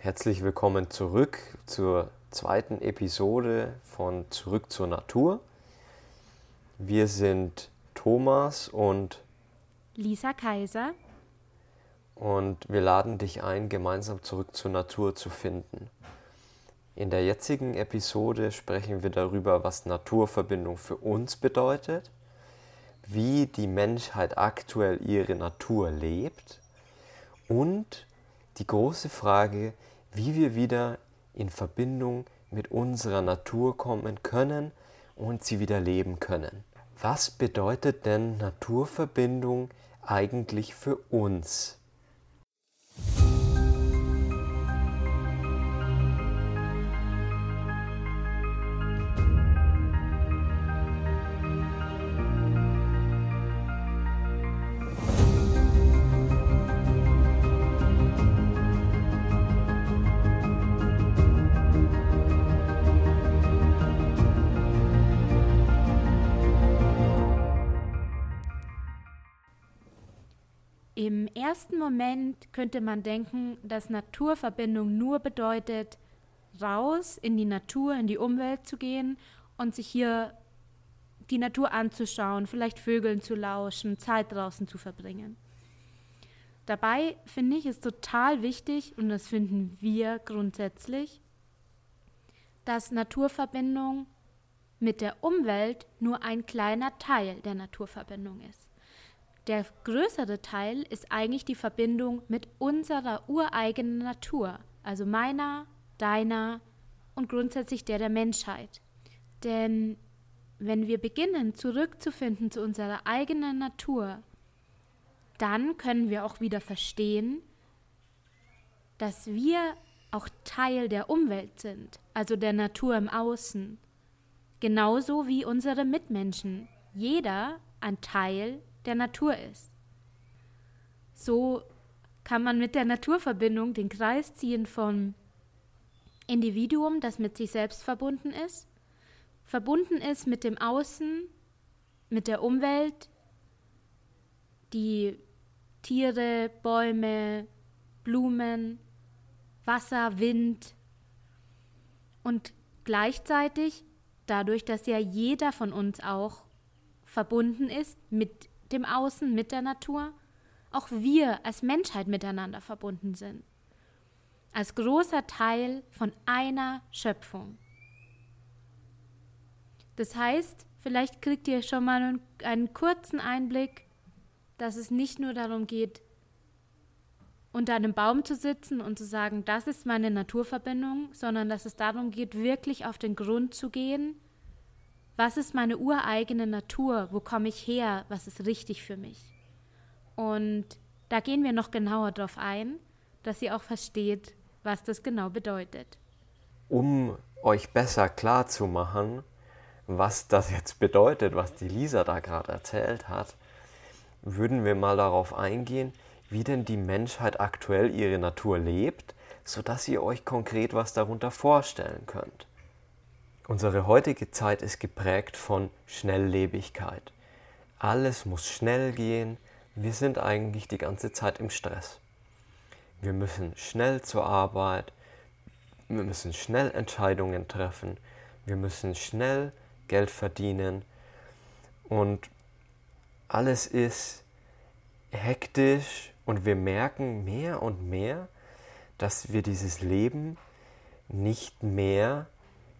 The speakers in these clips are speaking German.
Herzlich willkommen zurück zur zweiten Episode von Zurück zur Natur. Wir sind Thomas und Lisa Kaiser und wir laden dich ein, gemeinsam zurück zur Natur zu finden. In der jetzigen Episode sprechen wir darüber, was Naturverbindung für uns bedeutet, wie die Menschheit aktuell ihre Natur lebt und die große Frage, wie wir wieder in Verbindung mit unserer Natur kommen können und sie wieder leben können. Was bedeutet denn Naturverbindung eigentlich für uns? Ersten Moment könnte man denken, dass Naturverbindung nur bedeutet, raus in die Natur, in die Umwelt zu gehen und sich hier die Natur anzuschauen, vielleicht Vögeln zu lauschen, Zeit draußen zu verbringen. Dabei finde ich es total wichtig, und das finden wir grundsätzlich, dass Naturverbindung mit der Umwelt nur ein kleiner Teil der Naturverbindung ist. Der größere Teil ist eigentlich die Verbindung mit unserer ureigenen Natur, also meiner, deiner und grundsätzlich der der Menschheit. Denn wenn wir beginnen zurückzufinden zu unserer eigenen Natur, dann können wir auch wieder verstehen, dass wir auch Teil der Umwelt sind, also der Natur im Außen, genauso wie unsere Mitmenschen. Jeder ein Teil der Natur ist. So kann man mit der Naturverbindung den Kreis ziehen vom Individuum, das mit sich selbst verbunden ist, verbunden ist mit dem Außen, mit der Umwelt, die Tiere, Bäume, Blumen, Wasser, Wind und gleichzeitig dadurch, dass ja jeder von uns auch verbunden ist mit dem Außen, mit der Natur, auch wir als Menschheit miteinander verbunden sind. Als großer Teil von einer Schöpfung. Das heißt, vielleicht kriegt ihr schon mal einen, einen kurzen Einblick, dass es nicht nur darum geht, unter einem Baum zu sitzen und zu sagen, das ist meine Naturverbindung, sondern dass es darum geht, wirklich auf den Grund zu gehen was ist meine ureigene Natur? Wo komme ich her? Was ist richtig für mich? Und da gehen wir noch genauer drauf ein, dass ihr auch versteht, was das genau bedeutet. Um euch besser klar zu machen, was das jetzt bedeutet, was die Lisa da gerade erzählt hat, würden wir mal darauf eingehen, wie denn die Menschheit aktuell ihre Natur lebt, sodass ihr euch konkret was darunter vorstellen könnt. Unsere heutige Zeit ist geprägt von Schnelllebigkeit. Alles muss schnell gehen. Wir sind eigentlich die ganze Zeit im Stress. Wir müssen schnell zur Arbeit. Wir müssen schnell Entscheidungen treffen. Wir müssen schnell Geld verdienen. Und alles ist hektisch und wir merken mehr und mehr, dass wir dieses Leben nicht mehr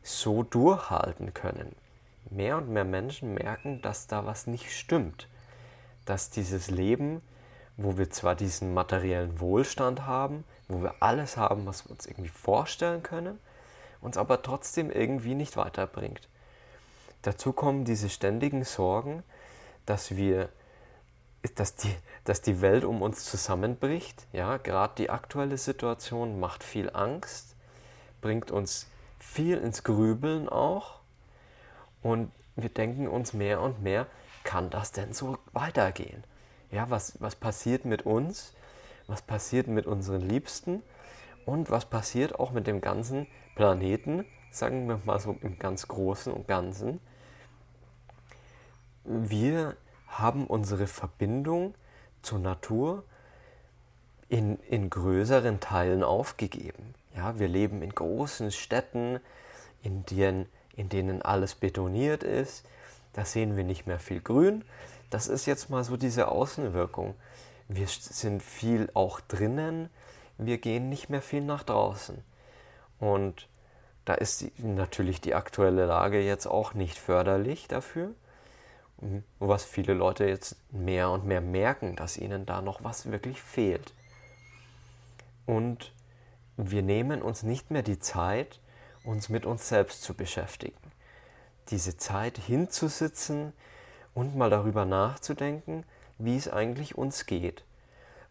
so durchhalten können. Mehr und mehr Menschen merken, dass da was nicht stimmt. Dass dieses Leben, wo wir zwar diesen materiellen Wohlstand haben, wo wir alles haben, was wir uns irgendwie vorstellen können, uns aber trotzdem irgendwie nicht weiterbringt. Dazu kommen diese ständigen Sorgen, dass wir dass die, dass die Welt um uns zusammenbricht. Ja, gerade die aktuelle Situation macht viel Angst, bringt uns viel ins Grübeln auch und wir denken uns mehr und mehr, kann das denn so weitergehen? Ja, was, was passiert mit uns? Was passiert mit unseren Liebsten? Und was passiert auch mit dem ganzen Planeten, sagen wir mal so im ganz Großen und Ganzen? Wir haben unsere Verbindung zur Natur in, in größeren Teilen aufgegeben. Ja, wir leben in großen Städten, in denen, in denen alles betoniert ist. Da sehen wir nicht mehr viel Grün. Das ist jetzt mal so diese Außenwirkung. Wir sind viel auch drinnen, wir gehen nicht mehr viel nach draußen. Und da ist natürlich die aktuelle Lage jetzt auch nicht förderlich dafür. Was viele Leute jetzt mehr und mehr merken, dass ihnen da noch was wirklich fehlt. Und wir nehmen uns nicht mehr die Zeit, uns mit uns selbst zu beschäftigen. Diese Zeit hinzusitzen und mal darüber nachzudenken, wie es eigentlich uns geht.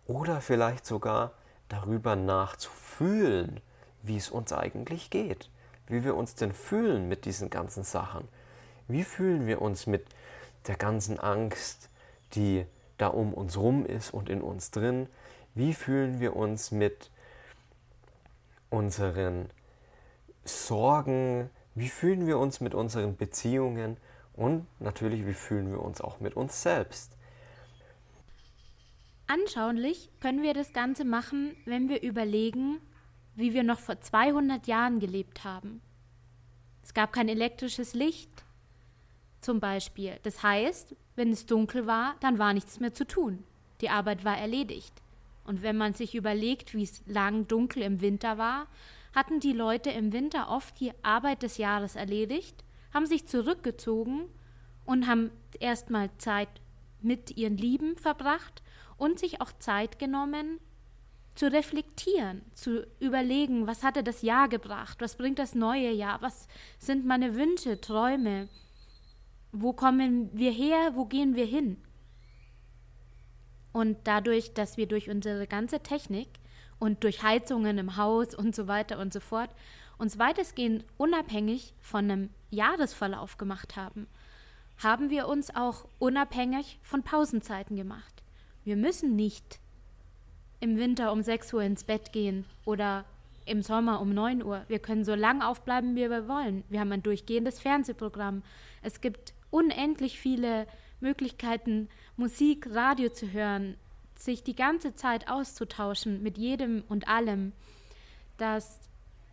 Oder vielleicht sogar darüber nachzufühlen, wie es uns eigentlich geht. Wie wir uns denn fühlen mit diesen ganzen Sachen. Wie fühlen wir uns mit der ganzen Angst, die da um uns rum ist und in uns drin? Wie fühlen wir uns mit unseren Sorgen? Wie fühlen wir uns mit unseren Beziehungen? Und natürlich, wie fühlen wir uns auch mit uns selbst? Anschaulich können wir das Ganze machen, wenn wir überlegen, wie wir noch vor 200 Jahren gelebt haben. Es gab kein elektrisches Licht, zum Beispiel. Das heißt, wenn es dunkel war, dann war nichts mehr zu tun. Die Arbeit war erledigt. Und wenn man sich überlegt, wie es lang dunkel im Winter war, hatten die Leute im Winter oft die Arbeit des Jahres erledigt, haben sich zurückgezogen und haben erstmal Zeit mit ihren Lieben verbracht und sich auch Zeit genommen, zu reflektieren, zu überlegen, was hatte das Jahr gebracht, was bringt das neue Jahr, was sind meine Wünsche, Träume, wo kommen wir her, wo gehen wir hin. Und dadurch, dass wir durch unsere ganze Technik und durch Heizungen im Haus und so weiter und so fort uns weitestgehend unabhängig von einem Jahresverlauf gemacht haben, haben wir uns auch unabhängig von Pausenzeiten gemacht. Wir müssen nicht im Winter um 6 Uhr ins Bett gehen oder im Sommer um 9 Uhr. Wir können so lang aufbleiben, wie wir wollen. Wir haben ein durchgehendes Fernsehprogramm. Es gibt unendlich viele Möglichkeiten, Musik, Radio zu hören, sich die ganze Zeit auszutauschen mit jedem und allem, dass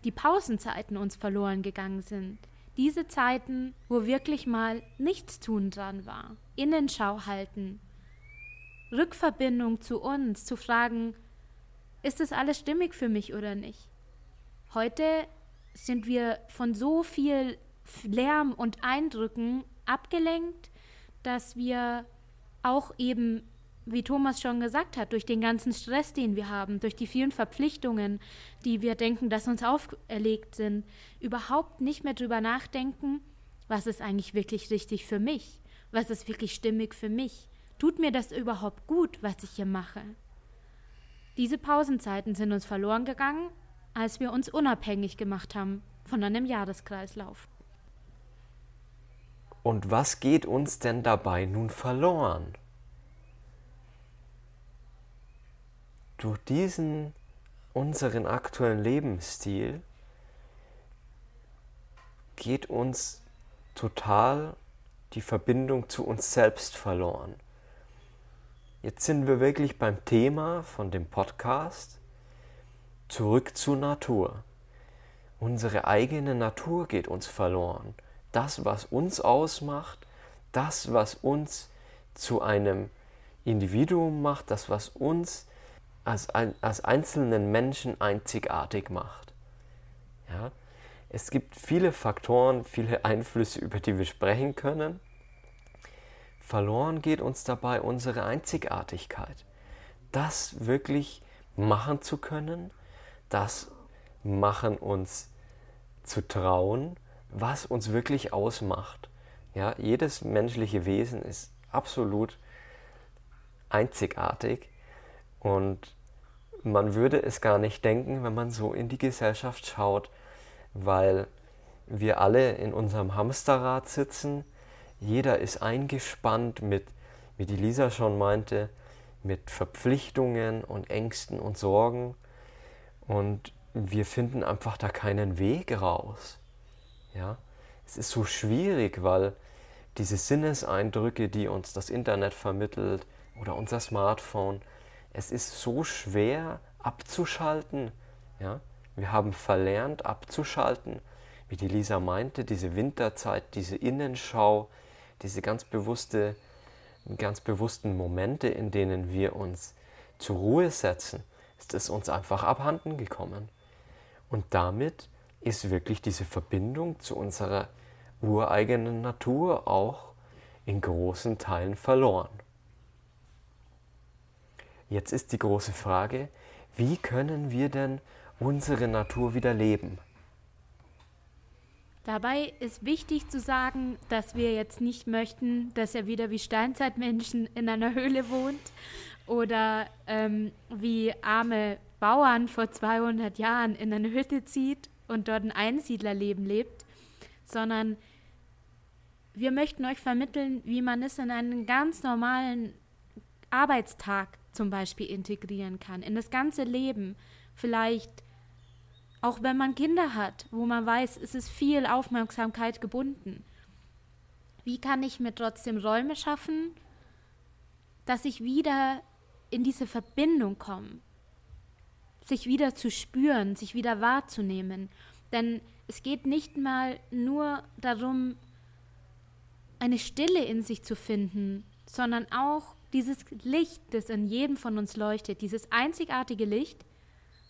die Pausenzeiten uns verloren gegangen sind. Diese Zeiten, wo wirklich mal nichts tun dran war. Innenschau halten, Rückverbindung zu uns, zu fragen, ist das alles stimmig für mich oder nicht? Heute sind wir von so viel Lärm und Eindrücken abgelenkt, dass wir auch eben, wie Thomas schon gesagt hat, durch den ganzen Stress, den wir haben, durch die vielen Verpflichtungen, die wir denken, dass uns auferlegt sind, überhaupt nicht mehr drüber nachdenken, was ist eigentlich wirklich richtig für mich? Was ist wirklich stimmig für mich? Tut mir das überhaupt gut, was ich hier mache? Diese Pausenzeiten sind uns verloren gegangen, als wir uns unabhängig gemacht haben von einem Jahreskreislauf. Und was geht uns denn dabei nun verloren? Durch diesen unseren aktuellen Lebensstil geht uns total die Verbindung zu uns selbst verloren. Jetzt sind wir wirklich beim Thema von dem Podcast zurück zur Natur. Unsere eigene Natur geht uns verloren. Das, was uns ausmacht, das, was uns zu einem Individuum macht, das, was uns als, als einzelnen Menschen einzigartig macht. Ja? Es gibt viele Faktoren, viele Einflüsse, über die wir sprechen können. Verloren geht uns dabei unsere Einzigartigkeit. Das wirklich machen zu können, das machen uns zu trauen, was uns wirklich ausmacht. Ja, jedes menschliche Wesen ist absolut einzigartig und man würde es gar nicht denken, wenn man so in die Gesellschaft schaut, weil wir alle in unserem Hamsterrad sitzen jeder ist eingespannt mit, wie die Lisa schon meinte, mit Verpflichtungen und Ängsten und Sorgen. Und wir finden einfach da keinen Weg raus. Ja? Es ist so schwierig, weil diese Sinneseindrücke, die uns das Internet vermittelt oder unser Smartphone, Es ist so schwer abzuschalten. Ja? Wir haben verlernt abzuschalten, wie die Lisa meinte, diese Winterzeit, diese Innenschau, diese ganz bewusste, ganz bewussten Momente, in denen wir uns zur Ruhe setzen, ist es uns einfach abhanden gekommen. Und damit ist wirklich diese Verbindung zu unserer ureigenen Natur auch in großen Teilen verloren. Jetzt ist die große Frage, wie können wir denn unsere Natur wieder leben? Dabei ist wichtig zu sagen, dass wir jetzt nicht möchten, dass er wieder wie Steinzeitmenschen in einer Höhle wohnt oder ähm, wie arme Bauern vor 200 Jahren in eine Hütte zieht und dort ein Einsiedlerleben lebt, sondern wir möchten euch vermitteln, wie man es in einen ganz normalen Arbeitstag zum Beispiel integrieren kann, in das ganze Leben. Vielleicht auch wenn man Kinder hat, wo man weiß, es ist viel Aufmerksamkeit gebunden. Wie kann ich mir trotzdem Räume schaffen, dass ich wieder in diese Verbindung komme, sich wieder zu spüren, sich wieder wahrzunehmen. Denn es geht nicht mal nur darum, eine Stille in sich zu finden, sondern auch dieses Licht, das in jedem von uns leuchtet, dieses einzigartige Licht,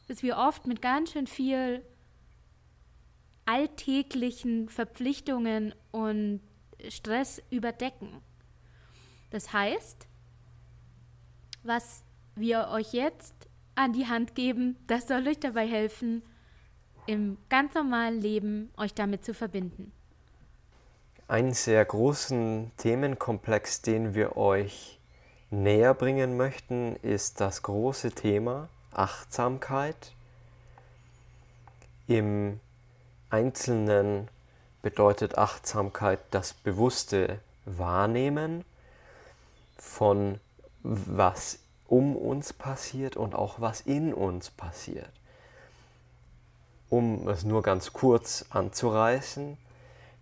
das wir oft mit ganz schön viel alltäglichen Verpflichtungen und Stress überdecken. Das heißt, was wir euch jetzt an die Hand geben, das soll euch dabei helfen, im ganz normalen Leben euch damit zu verbinden. Einen sehr großen Themenkomplex, den wir euch näher bringen möchten, ist das große Thema Achtsamkeit. Im Einzelnen bedeutet Achtsamkeit das bewusste Wahrnehmen von was um uns passiert und auch was in uns passiert. Um es nur ganz kurz anzureißen,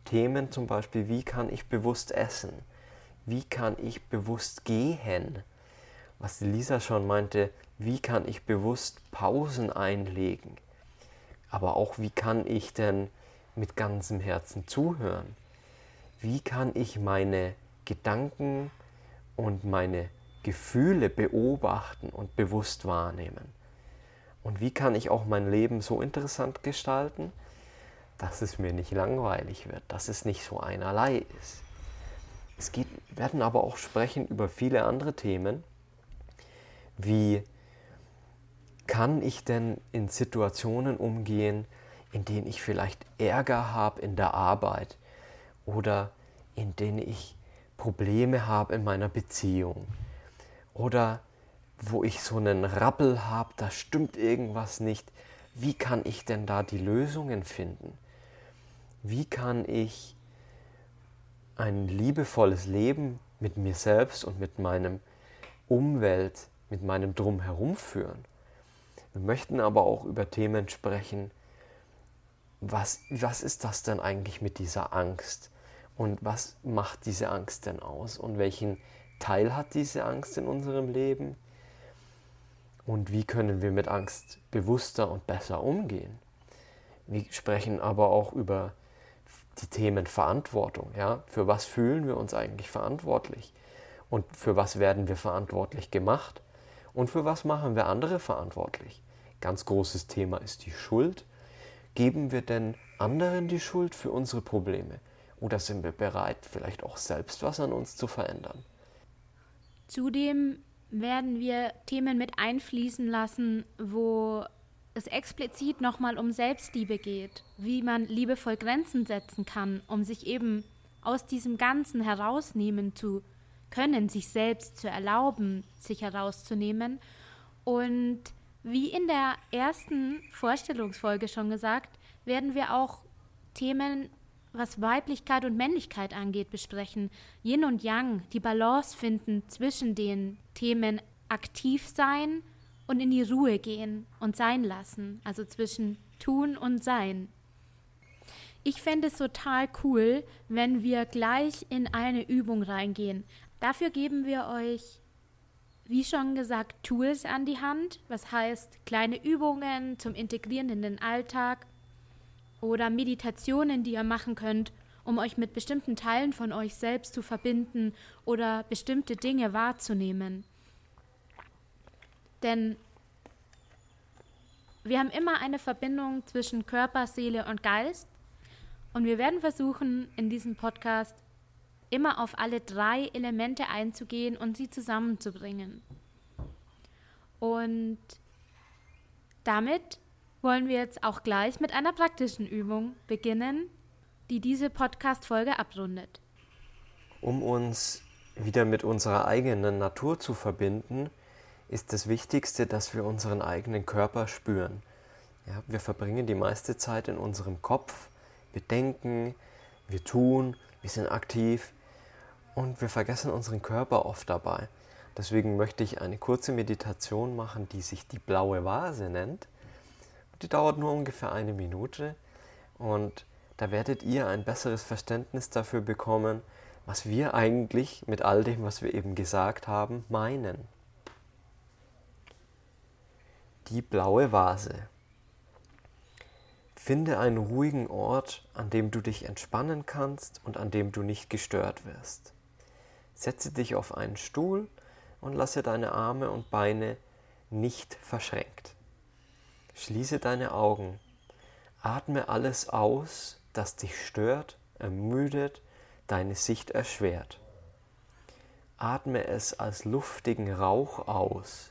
Themen zum Beispiel, wie kann ich bewusst essen? Wie kann ich bewusst gehen? Was Lisa schon meinte, wie kann ich bewusst Pausen einlegen? Aber auch, wie kann ich denn mit ganzem Herzen zuhören? Wie kann ich meine Gedanken und meine Gefühle beobachten und bewusst wahrnehmen? Und wie kann ich auch mein Leben so interessant gestalten, dass es mir nicht langweilig wird, dass es nicht so einerlei ist? Es geht, werden aber auch sprechen über viele andere Themen, wie kann ich denn in Situationen umgehen, in denen ich vielleicht Ärger habe in der Arbeit oder in denen ich Probleme habe in meiner Beziehung oder wo ich so einen Rappel habe, da stimmt irgendwas nicht. Wie kann ich denn da die Lösungen finden? Wie kann ich ein liebevolles Leben mit mir selbst und mit meinem Umwelt, mit meinem Drumherum führen? Wir möchten aber auch über Themen sprechen, was, was ist das denn eigentlich mit dieser Angst? Und was macht diese Angst denn aus? Und welchen Teil hat diese Angst in unserem Leben? Und wie können wir mit Angst bewusster und besser umgehen? Wir sprechen aber auch über die Themen Verantwortung. Ja? Für was fühlen wir uns eigentlich verantwortlich? Und für was werden wir verantwortlich gemacht? Und für was machen wir andere verantwortlich? Ganz großes Thema ist die Schuld. Geben wir denn anderen die Schuld für unsere Probleme? Oder sind wir bereit, vielleicht auch selbst was an uns zu verändern? Zudem werden wir Themen mit einfließen lassen, wo es explizit nochmal um Selbstliebe geht, wie man liebevoll Grenzen setzen kann, um sich eben aus diesem Ganzen herausnehmen zu können, sich selbst zu erlauben, sich herauszunehmen. Und wie in der ersten Vorstellungsfolge schon gesagt, werden wir auch Themen, was Weiblichkeit und Männlichkeit angeht, besprechen. Yin und Yang, die Balance finden zwischen den Themen aktiv sein und in die Ruhe gehen und sein lassen, also zwischen tun und sein. Ich fände es total cool, wenn wir gleich in eine Übung reingehen. Dafür geben wir euch wie schon gesagt, Tools an die Hand, was heißt kleine Übungen zum Integrieren in den Alltag oder Meditationen, die ihr machen könnt, um euch mit bestimmten Teilen von euch selbst zu verbinden oder bestimmte Dinge wahrzunehmen. Denn wir haben immer eine Verbindung zwischen Körper, Seele und Geist und wir werden versuchen, in diesem Podcast immer auf alle drei Elemente einzugehen und sie zusammenzubringen. Und damit wollen wir jetzt auch gleich mit einer praktischen Übung beginnen, die diese Podcast-Folge abrundet. Um uns wieder mit unserer eigenen Natur zu verbinden, ist das Wichtigste, dass wir unseren eigenen Körper spüren. Ja, wir verbringen die meiste Zeit in unserem Kopf, wir denken, wir tun, wir sind aktiv und wir vergessen unseren Körper oft dabei. Deswegen möchte ich eine kurze Meditation machen, die sich die blaue Vase nennt. Die dauert nur ungefähr eine Minute und da werdet ihr ein besseres Verständnis dafür bekommen, was wir eigentlich mit all dem, was wir eben gesagt haben, meinen. Die blaue Vase. Finde einen ruhigen Ort, an dem du dich entspannen kannst und an dem du nicht gestört wirst. Setze dich auf einen Stuhl und lasse deine Arme und Beine nicht verschränkt. Schließe deine Augen. Atme alles aus, das dich stört, ermüdet, deine Sicht erschwert. Atme es als luftigen Rauch aus,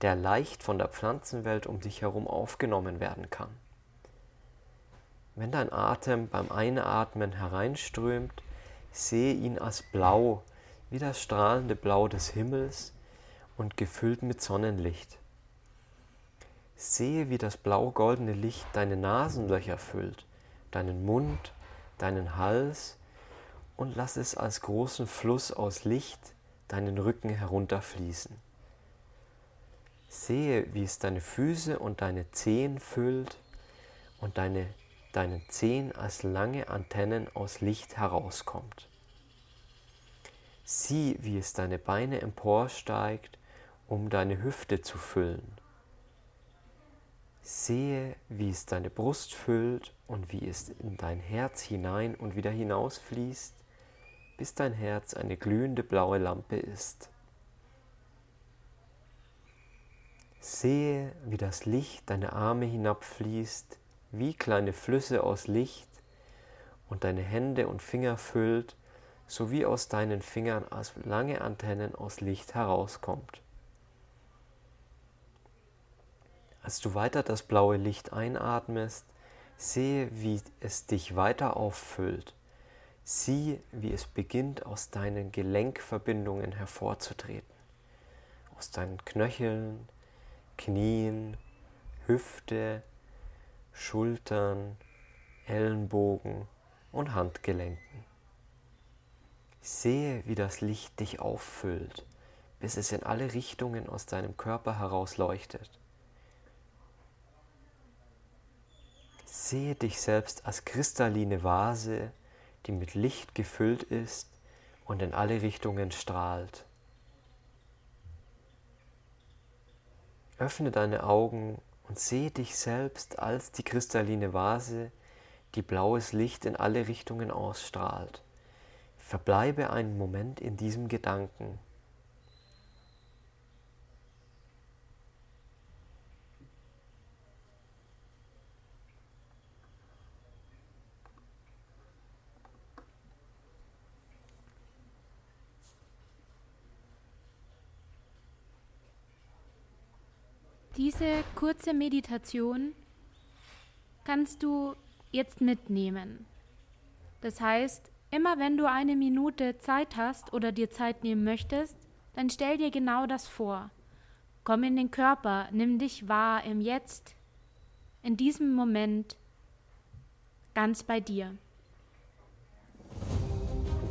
der leicht von der Pflanzenwelt um dich herum aufgenommen werden kann. Wenn dein Atem beim Einatmen hereinströmt, sehe ihn als blau, wie das strahlende Blau des Himmels und gefüllt mit Sonnenlicht. Sehe, wie das blau-goldene Licht deine Nasenlöcher füllt deinen Mund, deinen Hals und lass es als großen Fluss aus Licht deinen Rücken herunterfließen. Sehe, wie es deine Füße und deine Zehen füllt und deine, deinen Zehen als lange Antennen aus Licht herauskommt. Sieh, wie es deine Beine emporsteigt, um deine Hüfte zu füllen Sehe, wie es deine Brust füllt und wie es in dein Herz hinein und wieder hinausfließt, bis dein Herz eine glühende blaue Lampe ist. Sehe, wie das Licht deine Arme hinabfließt, wie kleine Flüsse aus Licht und deine Hände und Finger füllt, sowie aus deinen Fingern als lange Antennen aus Licht herauskommt. Als du weiter das blaue Licht einatmest, sehe, wie es dich weiter auffüllt. Sieh, wie es beginnt, aus deinen Gelenkverbindungen hervorzutreten. Aus deinen Knöcheln, Knien, Hüfte, Schultern, Ellenbogen und Handgelenken. Sehe, wie das Licht dich auffüllt, bis es in alle Richtungen aus deinem Körper heraus Sehe dich selbst als kristalline Vase, die mit Licht gefüllt ist und in alle Richtungen strahlt. Öffne deine Augen und sehe dich selbst als die kristalline Vase, die blaues Licht in alle Richtungen ausstrahlt. Verbleibe einen Moment in diesem Gedanken. Diese kurze Meditation kannst du jetzt mitnehmen. Das heißt, immer wenn du eine Minute Zeit hast oder dir Zeit nehmen möchtest, dann stell dir genau das vor. Komm in den Körper, nimm dich wahr im Jetzt, in diesem Moment, ganz bei dir.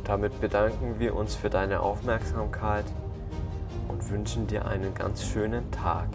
Damit bedanken wir uns für deine Aufmerksamkeit und wünschen dir einen ganz schönen Tag.